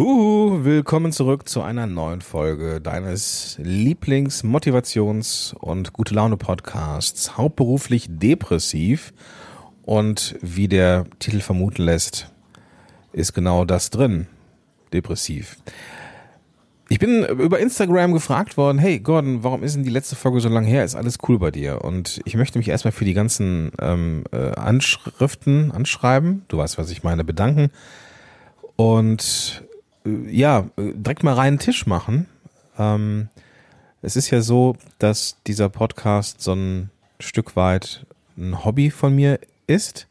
Huhu, willkommen zurück zu einer neuen Folge deines Lieblings-Motivations- und gute Laune-Podcasts. Hauptberuflich depressiv und wie der Titel vermuten lässt, ist genau das drin. Depressiv. Ich bin über Instagram gefragt worden, hey Gordon, warum ist denn die letzte Folge so lang her? Ist alles cool bei dir? Und ich möchte mich erstmal für die ganzen ähm, äh, Anschriften, Anschreiben, du weißt, was ich meine, bedanken. Und ja, direkt mal reinen Tisch machen. Ähm, es ist ja so, dass dieser Podcast so ein Stück weit ein Hobby von mir ist.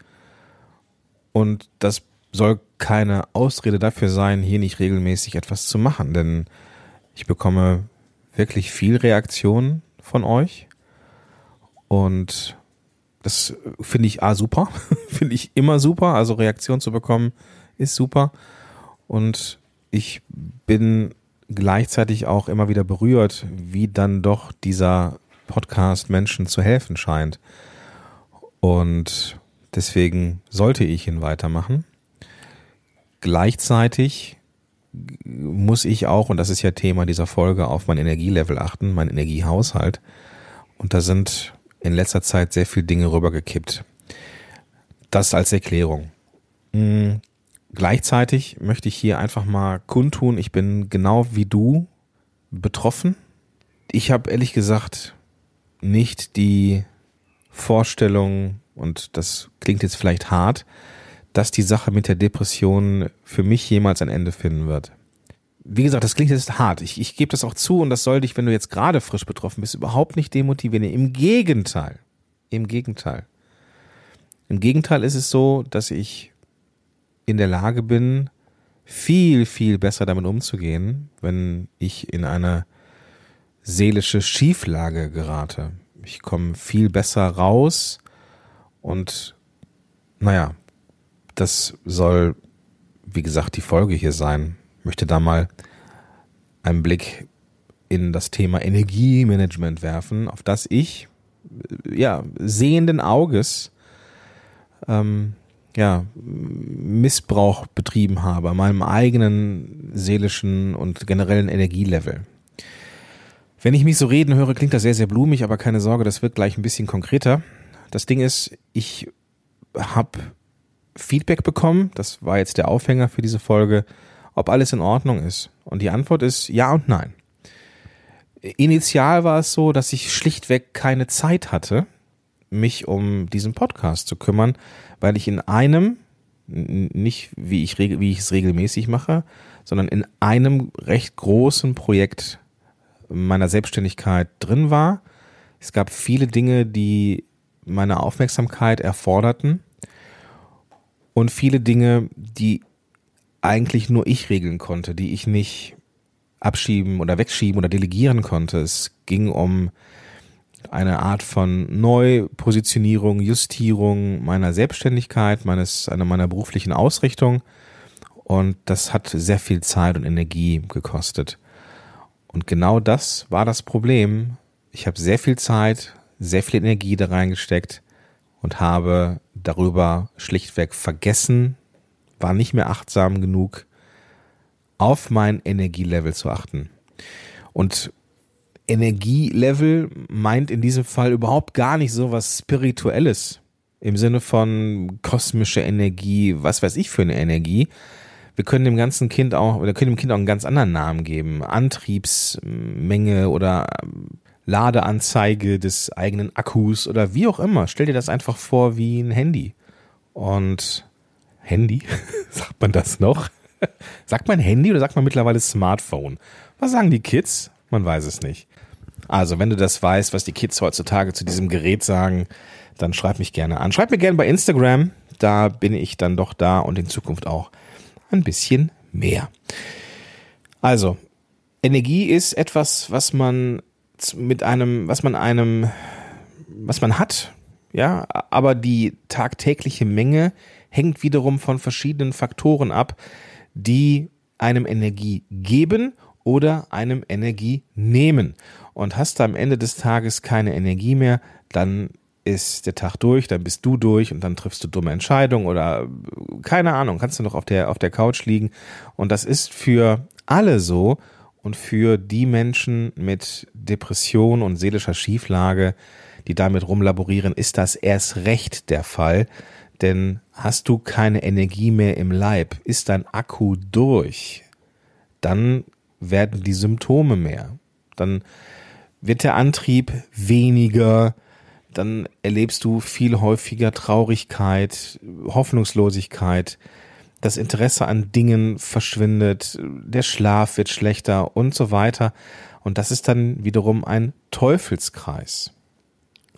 Und das soll keine Ausrede dafür sein, hier nicht regelmäßig etwas zu machen, denn ich bekomme wirklich viel Reaktion von euch. Und das finde ich A super, finde ich immer super, also Reaktion zu bekommen ist super. Und ich bin gleichzeitig auch immer wieder berührt, wie dann doch dieser Podcast Menschen zu helfen scheint. Und deswegen sollte ich ihn weitermachen. Gleichzeitig muss ich auch, und das ist ja Thema dieser Folge, auf mein Energielevel achten, mein Energiehaushalt. Und da sind in letzter Zeit sehr viele Dinge rübergekippt. Das als Erklärung. Gleichzeitig möchte ich hier einfach mal kundtun, ich bin genau wie du betroffen. Ich habe ehrlich gesagt nicht die Vorstellung, und das klingt jetzt vielleicht hart, dass die Sache mit der Depression für mich jemals ein Ende finden wird. Wie gesagt, das klingt jetzt hart. Ich, ich gebe das auch zu und das soll dich, wenn du jetzt gerade frisch betroffen bist, überhaupt nicht demotivieren. Im Gegenteil. Im Gegenteil. Im Gegenteil ist es so, dass ich in der Lage bin, viel, viel besser damit umzugehen, wenn ich in eine seelische Schieflage gerate. Ich komme viel besser raus und naja, das soll, wie gesagt, die Folge hier sein. Ich möchte da mal einen Blick in das Thema Energiemanagement werfen, auf das ich ja sehenden Auges ähm, ja, Missbrauch betrieben habe, meinem eigenen seelischen und generellen Energielevel. Wenn ich mich so reden höre, klingt das sehr, sehr blumig, aber keine Sorge, das wird gleich ein bisschen konkreter. Das Ding ist, ich habe Feedback bekommen, das war jetzt der Aufhänger für diese Folge, ob alles in Ordnung ist. Und die Antwort ist ja und nein. Initial war es so, dass ich schlichtweg keine Zeit hatte, mich um diesen Podcast zu kümmern, weil ich in einem, nicht wie ich, wie ich es regelmäßig mache, sondern in einem recht großen Projekt meiner Selbstständigkeit drin war. Es gab viele Dinge, die meine Aufmerksamkeit erforderten und viele Dinge, die eigentlich nur ich regeln konnte, die ich nicht abschieben oder wegschieben oder delegieren konnte. Es ging um eine Art von Neupositionierung, Justierung meiner Selbstständigkeit, meines, einer meiner beruflichen Ausrichtung. Und das hat sehr viel Zeit und Energie gekostet. Und genau das war das Problem. Ich habe sehr viel Zeit, sehr viel Energie da reingesteckt und habe darüber schlichtweg vergessen, war nicht mehr achtsam genug, auf mein Energielevel zu achten. Und Energielevel meint in diesem Fall überhaupt gar nicht so was Spirituelles. Im Sinne von kosmische Energie, was weiß ich für eine Energie. Wir können dem ganzen Kind auch, oder können dem Kind auch einen ganz anderen Namen geben. Antriebsmenge oder Ladeanzeige des eigenen Akkus oder wie auch immer. Stell dir das einfach vor wie ein Handy. Und Handy? sagt man das noch? sagt man Handy oder sagt man mittlerweile Smartphone? Was sagen die Kids? Man weiß es nicht. Also, wenn du das weißt, was die Kids heutzutage zu diesem Gerät sagen, dann schreib mich gerne an. Schreib mir gerne bei Instagram. Da bin ich dann doch da und in Zukunft auch ein bisschen mehr. Also, Energie ist etwas, was man mit einem, was man einem, was man hat, ja, aber die tagtägliche Menge hängt wiederum von verschiedenen Faktoren ab, die einem Energie geben oder einem Energie nehmen. Und hast du am Ende des Tages keine Energie mehr, dann ist der Tag durch, dann bist du durch und dann triffst du dumme Entscheidungen oder keine Ahnung, kannst du noch auf der, auf der Couch liegen. Und das ist für alle so und für die Menschen mit Depression und seelischer Schieflage, die damit rumlaborieren, ist das erst recht der Fall. Denn hast du keine Energie mehr im Leib, ist dein Akku durch, dann werden die Symptome mehr. Dann wird der Antrieb weniger, dann erlebst du viel häufiger Traurigkeit, Hoffnungslosigkeit, das Interesse an Dingen verschwindet, der Schlaf wird schlechter und so weiter. Und das ist dann wiederum ein Teufelskreis.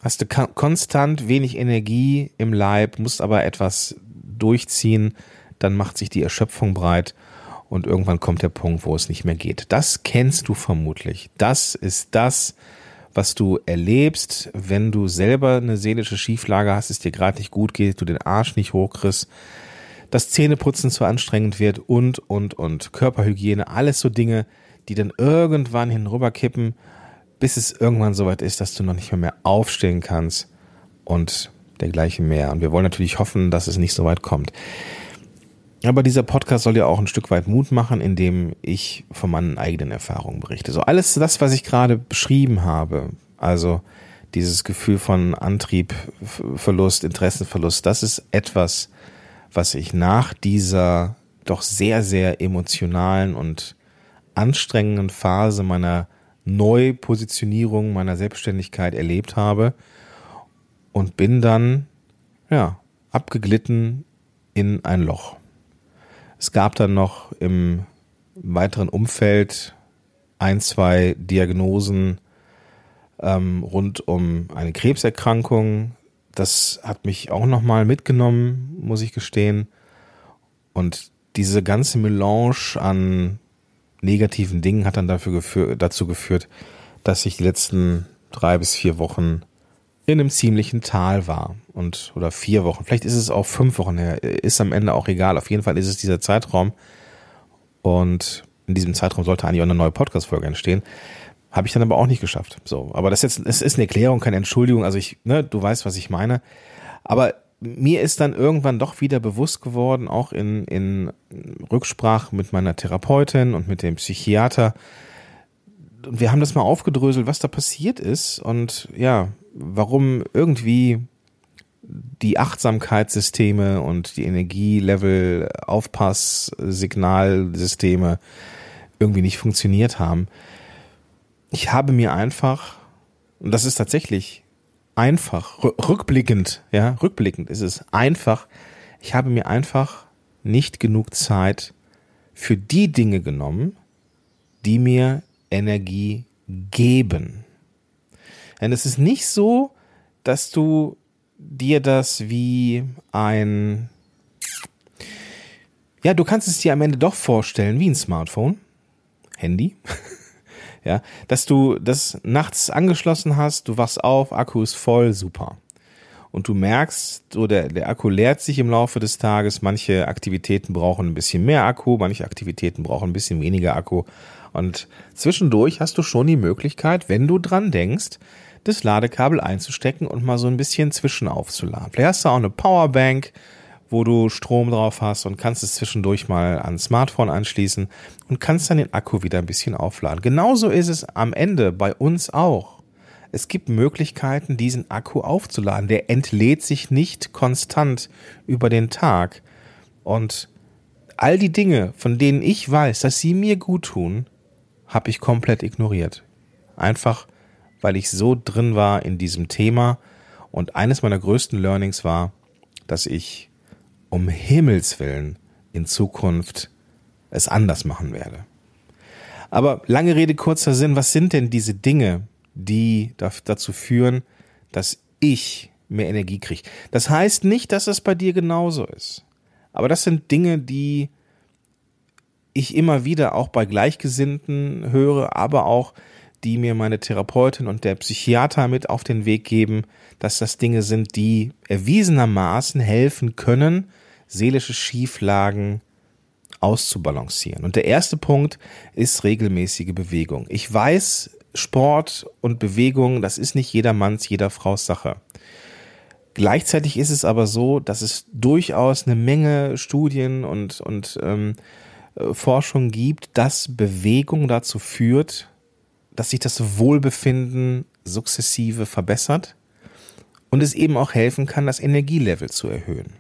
Hast du konstant wenig Energie im Leib, musst aber etwas durchziehen, dann macht sich die Erschöpfung breit und irgendwann kommt der Punkt, wo es nicht mehr geht. Das kennst du vermutlich. Das ist das, was du erlebst, wenn du selber eine seelische Schieflage hast, es dir gerade nicht gut geht, du den Arsch nicht hochkriegst, das Zähneputzen zu anstrengend wird und, und, und. Körperhygiene, alles so Dinge, die dann irgendwann hinüberkippen, bis es irgendwann soweit ist, dass du noch nicht mehr, mehr aufstehen kannst und dergleichen mehr. Und wir wollen natürlich hoffen, dass es nicht so weit kommt. Aber dieser Podcast soll ja auch ein Stück weit Mut machen, indem ich von meinen eigenen Erfahrungen berichte. So alles das, was ich gerade beschrieben habe, also dieses Gefühl von Antriebverlust, Interessenverlust, das ist etwas, was ich nach dieser doch sehr, sehr emotionalen und anstrengenden Phase meiner Neupositionierung, meiner Selbstständigkeit erlebt habe und bin dann, ja, abgeglitten in ein Loch. Es gab dann noch im weiteren Umfeld ein, zwei Diagnosen ähm, rund um eine Krebserkrankung. Das hat mich auch nochmal mitgenommen, muss ich gestehen. Und diese ganze Melange an negativen Dingen hat dann dafür geführ, dazu geführt, dass ich die letzten drei bis vier Wochen in einem ziemlichen Tal war und oder vier Wochen. Vielleicht ist es auch fünf Wochen her. Ist am Ende auch egal. Auf jeden Fall ist es dieser Zeitraum. Und in diesem Zeitraum sollte eigentlich auch eine neue Podcast-Folge entstehen. Habe ich dann aber auch nicht geschafft. So, aber das jetzt, es ist eine Erklärung, keine Entschuldigung. Also ich, ne, du weißt, was ich meine. Aber mir ist dann irgendwann doch wieder bewusst geworden, auch in, in Rücksprache mit meiner Therapeutin und mit dem Psychiater. Und wir haben das mal aufgedröselt, was da passiert ist und ja, warum irgendwie die Achtsamkeitssysteme und die Energielevel, Aufpass-Signalsysteme irgendwie nicht funktioniert haben. Ich habe mir einfach, und das ist tatsächlich einfach, rückblickend, ja, rückblickend ist es einfach, ich habe mir einfach nicht genug Zeit für die Dinge genommen, die mir Energie geben. Denn es ist nicht so, dass du dir das wie ein, ja, du kannst es dir am Ende doch vorstellen wie ein Smartphone, Handy, ja, dass du das nachts angeschlossen hast, du wachst auf, Akku ist voll, super. Und du merkst, so der, der Akku leert sich im Laufe des Tages. Manche Aktivitäten brauchen ein bisschen mehr Akku, manche Aktivitäten brauchen ein bisschen weniger Akku. Und zwischendurch hast du schon die Möglichkeit, wenn du dran denkst, das Ladekabel einzustecken und mal so ein bisschen zwischen aufzuladen. Vielleicht hast du auch eine Powerbank, wo du Strom drauf hast und kannst es zwischendurch mal ans Smartphone anschließen und kannst dann den Akku wieder ein bisschen aufladen. Genauso ist es am Ende bei uns auch. Es gibt Möglichkeiten, diesen Akku aufzuladen. Der entlädt sich nicht konstant über den Tag. Und all die Dinge, von denen ich weiß, dass sie mir gut tun, habe ich komplett ignoriert. Einfach, weil ich so drin war in diesem Thema. Und eines meiner größten Learnings war, dass ich um Himmels willen in Zukunft es anders machen werde. Aber lange Rede, kurzer Sinn, was sind denn diese Dinge, die dazu führen, dass ich mehr Energie kriege? Das heißt nicht, dass es bei dir genauso ist. Aber das sind Dinge, die ich immer wieder auch bei Gleichgesinnten höre, aber auch die mir meine Therapeutin und der Psychiater mit auf den Weg geben, dass das Dinge sind, die erwiesenermaßen helfen können, seelische Schieflagen auszubalancieren. Und der erste Punkt ist regelmäßige Bewegung. Ich weiß, Sport und Bewegung, das ist nicht jedermanns, jeder Frau's Sache. Gleichzeitig ist es aber so, dass es durchaus eine Menge Studien und, und ähm, äh, Forschung gibt, dass Bewegung dazu führt, dass sich das Wohlbefinden sukzessive verbessert und es eben auch helfen kann, das Energielevel zu erhöhen.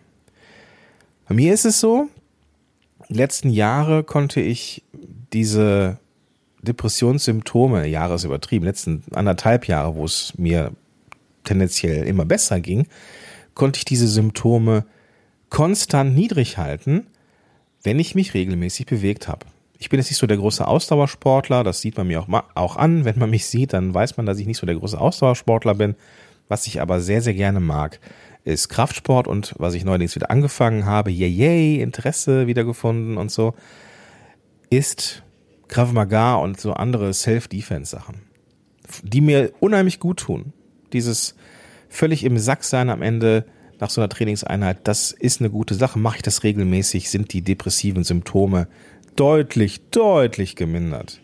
Bei mir ist es so, die letzten Jahre konnte ich diese Depressionssymptome, Jahre ist übertrieben, letzten anderthalb Jahre, wo es mir tendenziell immer besser ging, konnte ich diese Symptome konstant niedrig halten, wenn ich mich regelmäßig bewegt habe. Ich bin jetzt nicht so der große Ausdauersportler, das sieht man mir auch, auch an. Wenn man mich sieht, dann weiß man, dass ich nicht so der große Ausdauersportler bin. Was ich aber sehr, sehr gerne mag, ist Kraftsport und was ich neuerdings wieder angefangen habe, yay, yay, Interesse wiedergefunden und so, ist Krav Maga und so andere Self-Defense-Sachen, die mir unheimlich gut tun. Dieses völlig im Sack sein am Ende nach so einer Trainingseinheit, das ist eine gute Sache. Mache ich das regelmäßig, sind die depressiven Symptome deutlich, deutlich gemindert.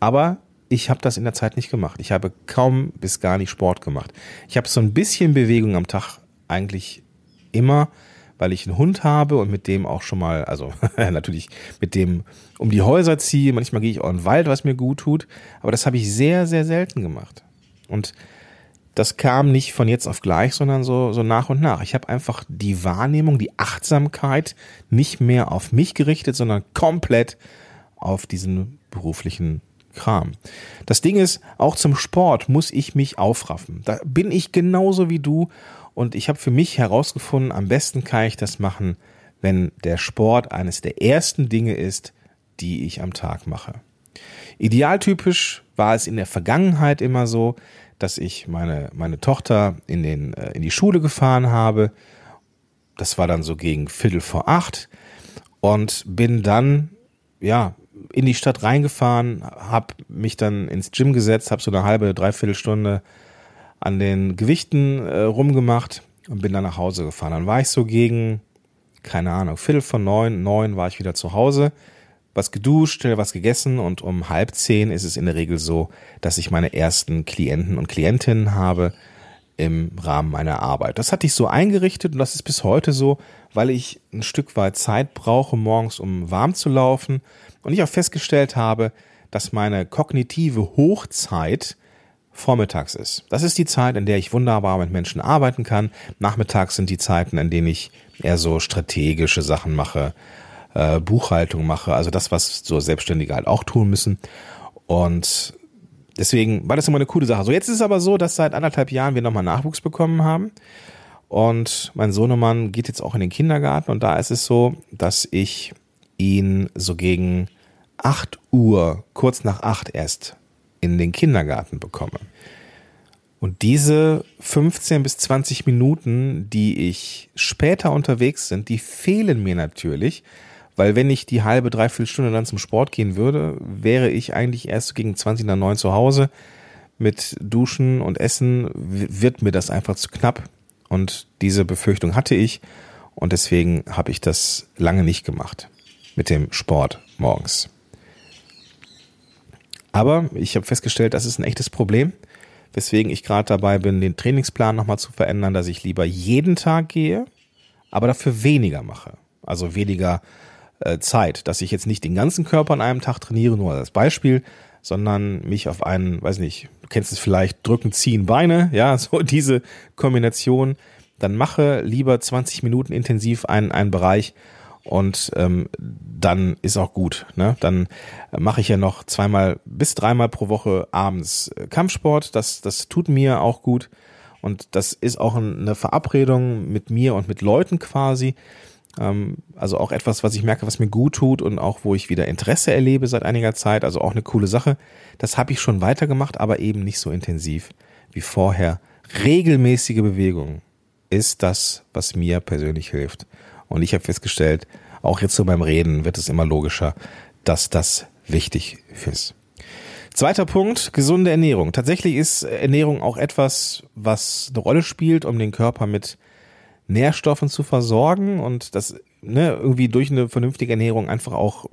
Aber ich habe das in der Zeit nicht gemacht. Ich habe kaum bis gar nicht Sport gemacht. Ich habe so ein bisschen Bewegung am Tag eigentlich immer, weil ich einen Hund habe und mit dem auch schon mal, also natürlich mit dem um die Häuser ziehe. Manchmal gehe ich auch in den Wald, was mir gut tut. Aber das habe ich sehr, sehr selten gemacht. Und das kam nicht von jetzt auf gleich, sondern so, so nach und nach. Ich habe einfach die Wahrnehmung, die Achtsamkeit nicht mehr auf mich gerichtet, sondern komplett auf diesen beruflichen Kram. Das Ding ist, auch zum Sport muss ich mich aufraffen. Da bin ich genauso wie du und ich habe für mich herausgefunden, am besten kann ich das machen, wenn der Sport eines der ersten Dinge ist, die ich am Tag mache. Idealtypisch war es in der Vergangenheit immer so, dass ich meine, meine Tochter in, den, äh, in die Schule gefahren habe. Das war dann so gegen Viertel vor acht und bin dann, ja, in die Stadt reingefahren, habe mich dann ins Gym gesetzt, habe so eine halbe, dreiviertel Stunde an den Gewichten äh, rumgemacht und bin dann nach Hause gefahren. Dann war ich so gegen, keine Ahnung, Viertel von neun, neun war ich wieder zu Hause, was geduscht, was gegessen und um halb zehn ist es in der Regel so, dass ich meine ersten Klienten und Klientinnen habe im Rahmen meiner Arbeit. Das hatte ich so eingerichtet und das ist bis heute so, weil ich ein Stück weit Zeit brauche morgens, um warm zu laufen und ich auch festgestellt habe, dass meine kognitive Hochzeit vormittags ist. Das ist die Zeit, in der ich wunderbar mit Menschen arbeiten kann. Nachmittags sind die Zeiten, in denen ich eher so strategische Sachen mache, äh, Buchhaltung mache, also das, was so Selbstständige halt auch tun müssen. Und deswegen war das immer eine coole Sache. So, jetzt ist es aber so, dass seit anderthalb Jahren wir nochmal Nachwuchs bekommen haben. Und mein Sohnemann geht jetzt auch in den Kindergarten und da ist es so, dass ich ihn so gegen acht Uhr, kurz nach acht erst in den Kindergarten bekomme. Und diese 15 bis 20 Minuten, die ich später unterwegs sind, die fehlen mir natürlich, weil wenn ich die halbe, dreiviertel Stunde dann zum Sport gehen würde, wäre ich eigentlich erst gegen 20 nach 9 zu Hause. Mit Duschen und Essen wird mir das einfach zu knapp. Und diese Befürchtung hatte ich. Und deswegen habe ich das lange nicht gemacht mit dem Sport morgens. Aber ich habe festgestellt, das ist ein echtes Problem, weswegen ich gerade dabei bin, den Trainingsplan nochmal zu verändern, dass ich lieber jeden Tag gehe, aber dafür weniger mache. Also weniger äh, Zeit, dass ich jetzt nicht den ganzen Körper an einem Tag trainiere, nur als Beispiel, sondern mich auf einen, weiß nicht, du kennst es vielleicht, drücken, ziehen, Beine, ja, so diese Kombination, dann mache lieber 20 Minuten intensiv einen, einen Bereich und ähm, dann ist auch gut. Ne? Dann mache ich ja noch zweimal bis dreimal pro Woche abends äh, Kampfsport. Das, das tut mir auch gut. Und das ist auch eine Verabredung mit mir und mit Leuten quasi. Ähm, also auch etwas, was ich merke, was mir gut tut und auch wo ich wieder Interesse erlebe seit einiger Zeit. Also auch eine coole Sache. Das habe ich schon weitergemacht, aber eben nicht so intensiv wie vorher. Regelmäßige Bewegung ist das, was mir persönlich hilft. Und ich habe festgestellt, auch jetzt so beim Reden wird es immer logischer, dass das wichtig ist. Zweiter Punkt, gesunde Ernährung. Tatsächlich ist Ernährung auch etwas, was eine Rolle spielt, um den Körper mit Nährstoffen zu versorgen und das ne, irgendwie durch eine vernünftige Ernährung einfach auch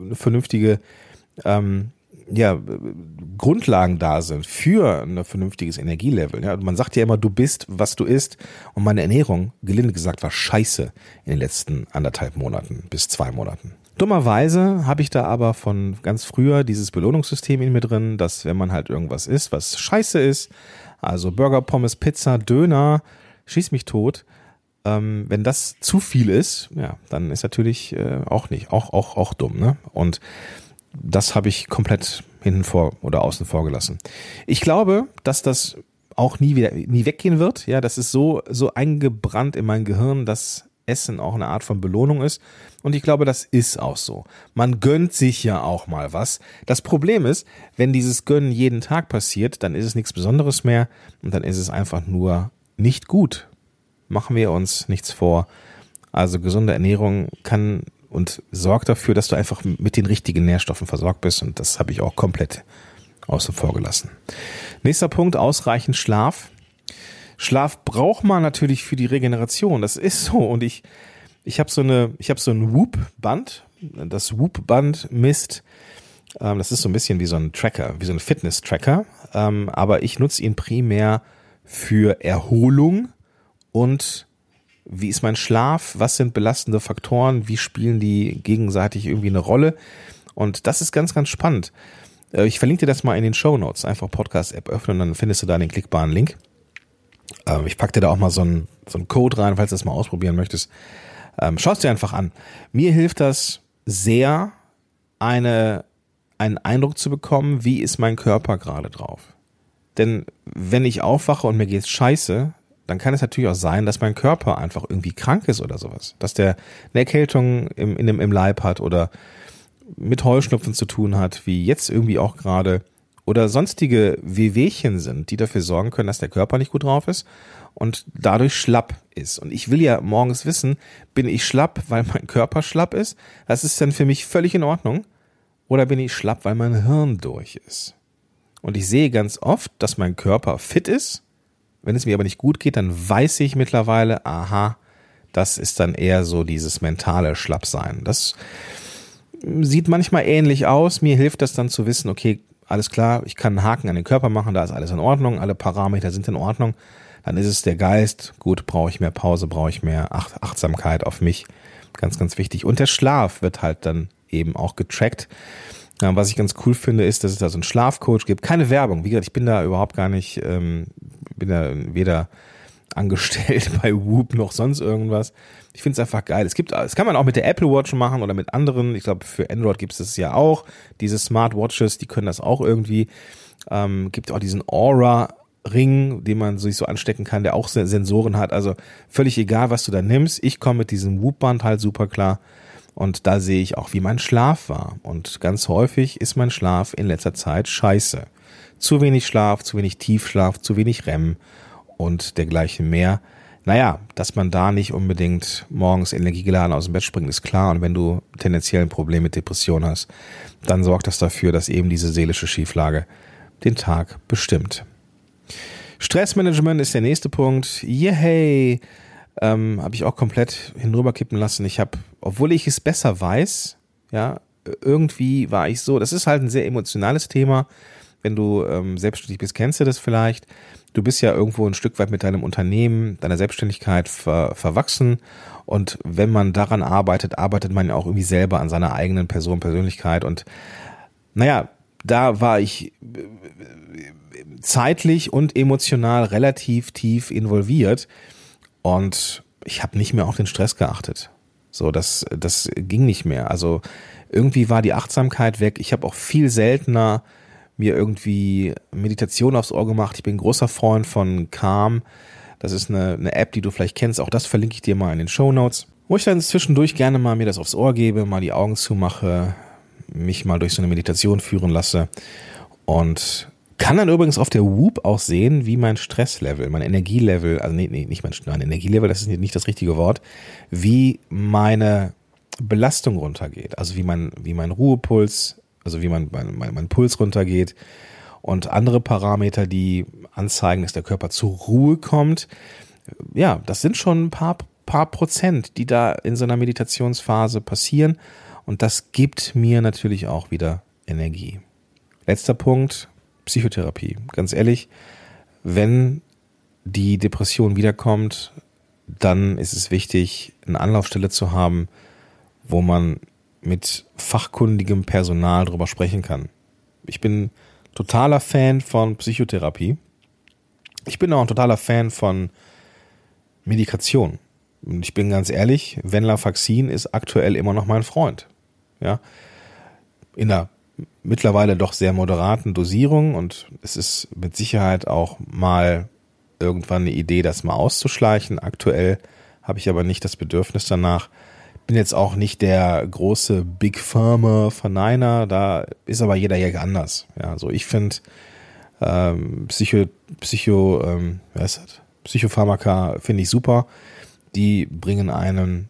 eine vernünftige ähm, ja, Grundlagen da sind für ein vernünftiges Energielevel. Ja, man sagt ja immer, du bist, was du isst. Und meine Ernährung, gelinde gesagt, war scheiße in den letzten anderthalb Monaten bis zwei Monaten. Dummerweise habe ich da aber von ganz früher dieses Belohnungssystem in mir drin, dass wenn man halt irgendwas isst, was scheiße ist, also Burger, Pommes, Pizza, Döner, schieß mich tot, ähm, wenn das zu viel ist, ja, dann ist natürlich äh, auch nicht, auch, auch, auch dumm, ne? Und das habe ich komplett hinten vor oder außen vor gelassen. Ich glaube, dass das auch nie wieder, nie weggehen wird. Ja, das ist so, so eingebrannt in mein Gehirn, dass Essen auch eine Art von Belohnung ist. Und ich glaube, das ist auch so. Man gönnt sich ja auch mal was. Das Problem ist, wenn dieses Gönnen jeden Tag passiert, dann ist es nichts Besonderes mehr und dann ist es einfach nur nicht gut. Machen wir uns nichts vor. Also gesunde Ernährung kann und sorgt dafür, dass du einfach mit den richtigen Nährstoffen versorgt bist und das habe ich auch komplett außen vor gelassen. Nächster Punkt, ausreichend Schlaf. Schlaf braucht man natürlich für die Regeneration. Das ist so. Und ich, ich habe so eine, ich habe so ein Whoop-Band. Das Whoop-Band misst, ähm, das ist so ein bisschen wie so ein Tracker, wie so ein Fitness-Tracker. Ähm, aber ich nutze ihn primär für Erholung und wie ist mein Schlaf? Was sind belastende Faktoren? Wie spielen die gegenseitig irgendwie eine Rolle? Und das ist ganz, ganz spannend. Äh, ich verlinke dir das mal in den Show Notes. Einfach Podcast-App öffnen, dann findest du da den klickbaren Link. Ähm, ich packe dir da auch mal so einen, so einen Code rein, falls du das mal ausprobieren möchtest. Ähm, Schau es dir einfach an. Mir hilft das sehr, eine, einen Eindruck zu bekommen, wie ist mein Körper gerade drauf. Denn wenn ich aufwache und mir geht's scheiße, dann kann es natürlich auch sein, dass mein Körper einfach irgendwie krank ist oder sowas. Dass der eine Erkältung im, in dem, im Leib hat oder mit Heuschnupfen zu tun hat, wie jetzt irgendwie auch gerade oder sonstige Wehwehchen sind, die dafür sorgen können, dass der Körper nicht gut drauf ist und dadurch schlapp ist. Und ich will ja morgens wissen, bin ich schlapp, weil mein Körper schlapp ist? Das ist dann für mich völlig in Ordnung. Oder bin ich schlapp, weil mein Hirn durch ist? Und ich sehe ganz oft, dass mein Körper fit ist. Wenn es mir aber nicht gut geht, dann weiß ich mittlerweile, aha, das ist dann eher so dieses mentale Schlappsein. Das sieht manchmal ähnlich aus. Mir hilft das dann zu wissen, okay, alles klar, ich kann einen Haken an den Körper machen, da ist alles in Ordnung, alle Parameter sind in Ordnung. Dann ist es der Geist, gut, brauche ich mehr Pause, brauche ich mehr Achtsamkeit auf mich. Ganz, ganz wichtig. Und der Schlaf wird halt dann eben auch getrackt. Was ich ganz cool finde, ist, dass es da so einen Schlafcoach gibt. Keine Werbung. Wie gesagt, ich bin da überhaupt gar nicht, ähm, bin da weder angestellt bei Whoop noch sonst irgendwas. Ich finde es einfach geil. Es gibt, das kann man auch mit der Apple Watch machen oder mit anderen. Ich glaube, für Android gibt es das ja auch. Diese Smartwatches, die können das auch irgendwie. Ähm, gibt auch diesen Aura Ring, den man sich so anstecken kann, der auch Sensoren hat. Also völlig egal, was du da nimmst. Ich komme mit diesem Whoop-Band halt super klar. Und da sehe ich auch, wie mein Schlaf war. Und ganz häufig ist mein Schlaf in letzter Zeit scheiße. Zu wenig Schlaf, zu wenig Tiefschlaf, zu wenig REM und dergleichen mehr. Naja, dass man da nicht unbedingt morgens energiegeladen aus dem Bett springt, ist klar. Und wenn du tendenziell ein Problem mit Depression hast, dann sorgt das dafür, dass eben diese seelische Schieflage den Tag bestimmt. Stressmanagement ist der nächste Punkt. Yay! Ähm, habe ich auch komplett hinüberkippen lassen. Ich habe, obwohl ich es besser weiß, ja, irgendwie war ich so, das ist halt ein sehr emotionales Thema. Wenn du ähm, selbstständig bist, kennst du das vielleicht du bist ja irgendwo ein Stück weit mit deinem Unternehmen, deiner Selbstständigkeit ver, verwachsen. Und wenn man daran arbeitet, arbeitet man ja auch irgendwie selber an seiner eigenen Person, Persönlichkeit. Und naja, da war ich zeitlich und emotional relativ tief involviert. Und ich habe nicht mehr auf den Stress geachtet. So, das, das ging nicht mehr. Also irgendwie war die Achtsamkeit weg. Ich habe auch viel seltener mir irgendwie Meditation aufs Ohr gemacht. Ich bin großer Freund von Calm. Das ist eine, eine App, die du vielleicht kennst. Auch das verlinke ich dir mal in den Show Notes. Wo ich dann zwischendurch gerne mal mir das aufs Ohr gebe, mal die Augen zumache, mich mal durch so eine Meditation führen lasse und kann dann übrigens auf der Whoop auch sehen, wie mein Stresslevel, mein Energielevel, also nee, nee, nicht mein, mein Energielevel, das ist nicht das richtige Wort, wie meine Belastung runtergeht, also wie mein, wie mein Ruhepuls also wie mein, mein, mein Puls runtergeht und andere Parameter, die anzeigen, dass der Körper zur Ruhe kommt. Ja, das sind schon ein paar, paar Prozent, die da in so einer Meditationsphase passieren und das gibt mir natürlich auch wieder Energie. letzter Punkt, Psychotherapie. Ganz ehrlich, wenn die Depression wiederkommt, dann ist es wichtig, eine Anlaufstelle zu haben, wo man mit fachkundigem Personal drüber sprechen kann. Ich bin totaler Fan von Psychotherapie. Ich bin auch ein totaler Fan von Medikation. Und ich bin ganz ehrlich, Venlafaxin ist aktuell immer noch mein Freund. Ja. In einer mittlerweile doch sehr moderaten Dosierung und es ist mit Sicherheit auch mal irgendwann eine Idee, das mal auszuschleichen. Aktuell habe ich aber nicht das Bedürfnis danach. Bin jetzt auch nicht der große Big Pharma Verneiner, da ist aber jeder ja anders. Ja, so also ich finde ähm, Psycho, Psycho, ähm? Psychopharmaka finde ich super. Die bringen einen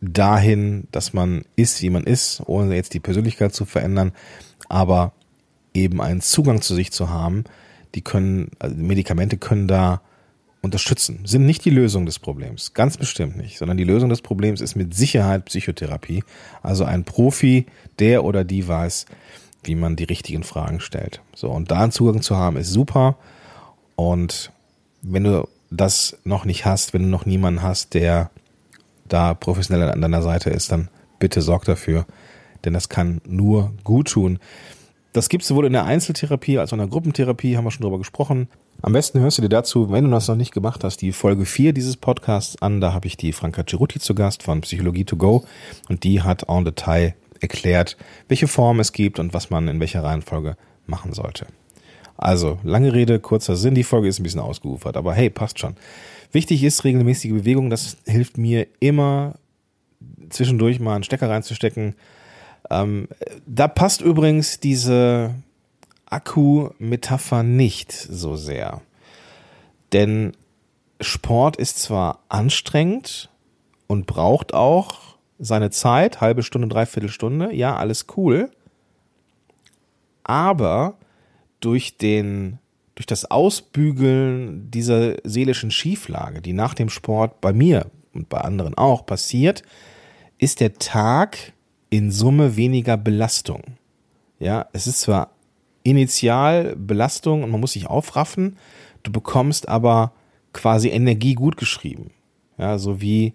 dahin, dass man ist, wie man ist, ohne jetzt die Persönlichkeit zu verändern, aber eben einen Zugang zu sich zu haben, die können, also Medikamente können da unterstützen, sind nicht die Lösung des Problems, ganz bestimmt nicht, sondern die Lösung des Problems ist mit Sicherheit Psychotherapie, also ein Profi, der oder die weiß, wie man die richtigen Fragen stellt. So, und da einen Zugang zu haben, ist super. Und wenn du das noch nicht hast, wenn du noch niemanden hast, der da professionell an deiner Seite ist, dann bitte sorg dafür, denn das kann nur gut tun. Das gibt es sowohl in der Einzeltherapie als auch in der Gruppentherapie, haben wir schon drüber gesprochen. Am besten hörst du dir dazu, wenn du das noch nicht gemacht hast, die Folge 4 dieses Podcasts an. Da habe ich die Franka Ceruti zu Gast von Psychologie to go und die hat en Detail erklärt, welche Form es gibt und was man in welcher Reihenfolge machen sollte. Also, lange Rede, kurzer Sinn. Die Folge ist ein bisschen ausgeufert, aber hey, passt schon. Wichtig ist regelmäßige Bewegung. Das hilft mir immer, zwischendurch mal einen Stecker reinzustecken. Ähm, da passt übrigens diese Akku-Metapher nicht so sehr. Denn Sport ist zwar anstrengend und braucht auch seine Zeit, halbe Stunde, dreiviertel Stunde, ja, alles cool. Aber durch den durch das Ausbügeln dieser seelischen Schieflage, die nach dem Sport bei mir und bei anderen auch passiert, ist der Tag in Summe weniger Belastung. Ja, es ist zwar initial Belastung und man muss sich aufraffen, du bekommst aber quasi Energie gut geschrieben. Ja, so wie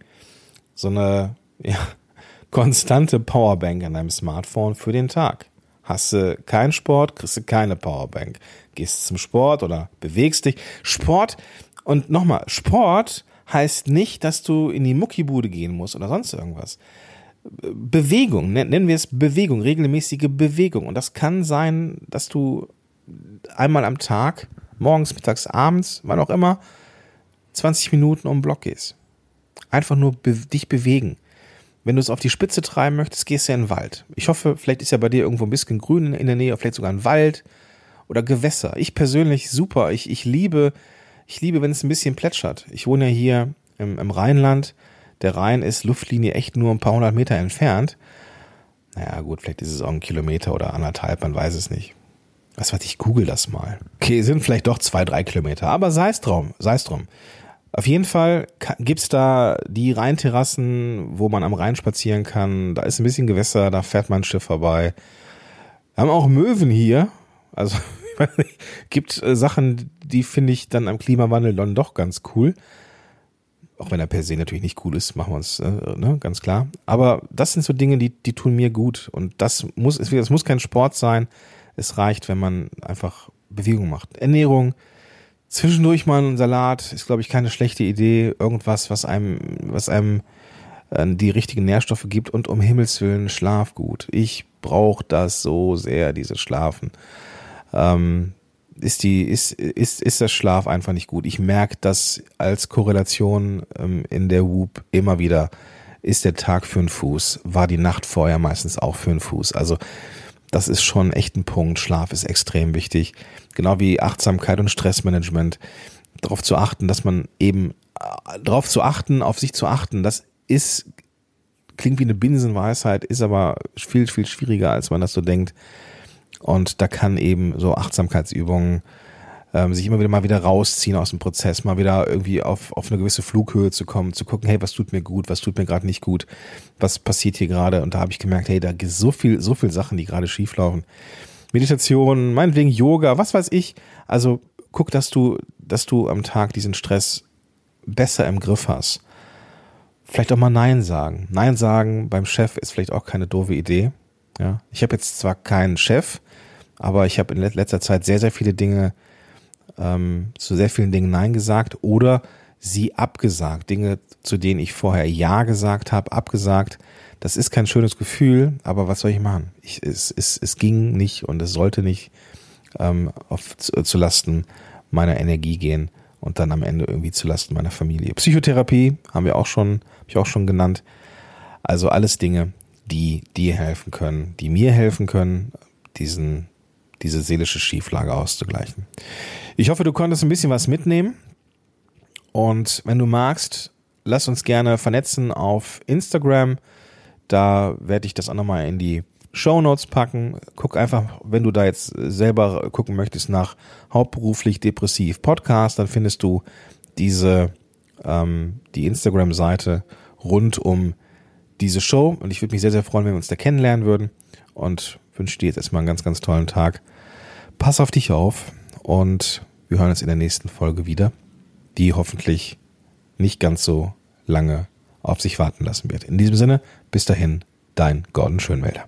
so eine ja, konstante Powerbank an deinem Smartphone für den Tag. Hast du keinen Sport, kriegst du keine Powerbank. Gehst zum Sport oder bewegst dich. Sport, und nochmal, Sport heißt nicht, dass du in die Muckibude gehen musst oder sonst irgendwas. Bewegung, nennen wir es Bewegung, regelmäßige Bewegung. Und das kann sein, dass du einmal am Tag, morgens, mittags, abends, wann auch immer, 20 Minuten um den Block gehst. Einfach nur be dich bewegen. Wenn du es auf die Spitze treiben möchtest, gehst du ja in den Wald. Ich hoffe, vielleicht ist ja bei dir irgendwo ein bisschen Grün in der Nähe, vielleicht sogar ein Wald oder Gewässer. Ich persönlich super. Ich, ich liebe, ich liebe, wenn es ein bisschen plätschert. Ich wohne ja hier im, im Rheinland. Der Rhein ist Luftlinie echt nur ein paar hundert Meter entfernt. Naja, gut, vielleicht ist es auch ein Kilometer oder anderthalb, man weiß es nicht. Was weiß ich, google das mal. Okay, sind vielleicht doch zwei, drei Kilometer, aber sei es drum, sei es drum. Auf jeden Fall gibt's da die Rheinterrassen, wo man am Rhein spazieren kann. Da ist ein bisschen Gewässer, da fährt man ein Schiff vorbei. Wir haben auch Möwen hier. Also gibt äh, Sachen, die finde ich dann am Klimawandel dann doch ganz cool. Auch wenn er per se natürlich nicht cool ist, machen wir uns äh, ne, ganz klar. Aber das sind so Dinge, die, die tun mir gut. Und das muss, es muss kein Sport sein. Es reicht, wenn man einfach Bewegung macht. Ernährung, Zwischendurch mal ein Salat ist, glaube ich, keine schlechte Idee. Irgendwas, was einem, was einem äh, die richtigen Nährstoffe gibt und um Himmels Willen Schlaf gut. Ich brauche das so sehr, dieses Schlafen. Ähm, ist die, ist, ist, ist das Schlaf einfach nicht gut. Ich merke das als Korrelation ähm, in der Whoop immer wieder. Ist der Tag für einen Fuß? War die Nacht vorher meistens auch für einen Fuß? Also das ist schon echt ein Punkt. Schlaf ist extrem wichtig. Genau wie Achtsamkeit und Stressmanagement. Darauf zu achten, dass man eben, äh, darauf zu achten, auf sich zu achten, das ist, klingt wie eine Binsenweisheit, ist aber viel, viel schwieriger, als man das so denkt. Und da kann eben so Achtsamkeitsübungen ähm, sich immer wieder mal wieder rausziehen aus dem Prozess, mal wieder irgendwie auf, auf eine gewisse Flughöhe zu kommen, zu gucken, hey, was tut mir gut, was tut mir gerade nicht gut, was passiert hier gerade? Und da habe ich gemerkt, hey, da gibt so viel, so viel Sachen, die gerade schief laufen. Meditation, meinetwegen Yoga, was weiß ich. Also guck, dass du, dass du am Tag diesen Stress besser im Griff hast. Vielleicht auch mal Nein sagen. Nein sagen beim Chef ist vielleicht auch keine doofe Idee. Ja, ich habe jetzt zwar keinen Chef, aber ich habe in letzter Zeit sehr, sehr viele Dinge, ähm, zu sehr vielen Dingen Nein gesagt oder sie abgesagt. Dinge, zu denen ich vorher Ja gesagt habe, abgesagt. Das ist kein schönes Gefühl, aber was soll ich machen? Ich, es, es, es ging nicht und es sollte nicht ähm, auf, zu, zu Lasten meiner Energie gehen und dann am Ende irgendwie zu Lasten meiner Familie. Psychotherapie haben wir auch schon, habe ich auch schon genannt. Also alles Dinge, die dir helfen können, die mir helfen können, diesen, diese seelische Schieflage auszugleichen. Ich hoffe, du konntest ein bisschen was mitnehmen. Und wenn du magst, lass uns gerne vernetzen auf Instagram. Da werde ich das auch nochmal in die Show Notes packen. Guck einfach, wenn du da jetzt selber gucken möchtest nach hauptberuflich depressiv Podcast, dann findest du diese ähm, die Instagram-Seite rund um diese Show. Und ich würde mich sehr, sehr freuen, wenn wir uns da kennenlernen würden. Und wünsche dir jetzt erstmal einen ganz, ganz tollen Tag. Pass auf dich auf und wir hören uns in der nächsten Folge wieder, die hoffentlich nicht ganz so lange auf sich warten lassen wird. In diesem Sinne, bis dahin, dein Gordon Schönwälder.